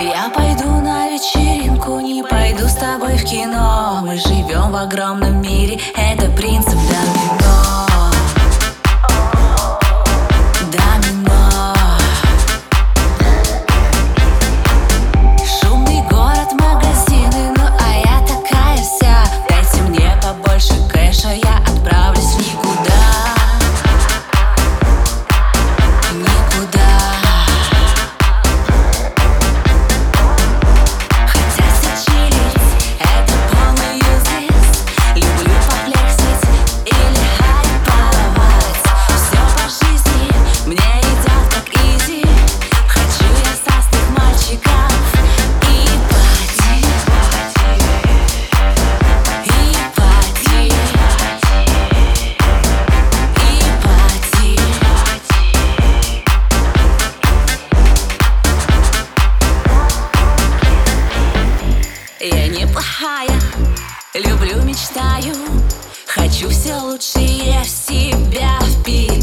Я пойду на вечеринку, не пойду с тобой в кино. Мы живем в огромном мире, это принцип домино неплохая, люблю, мечтаю. Хочу все лучшее в себя впитать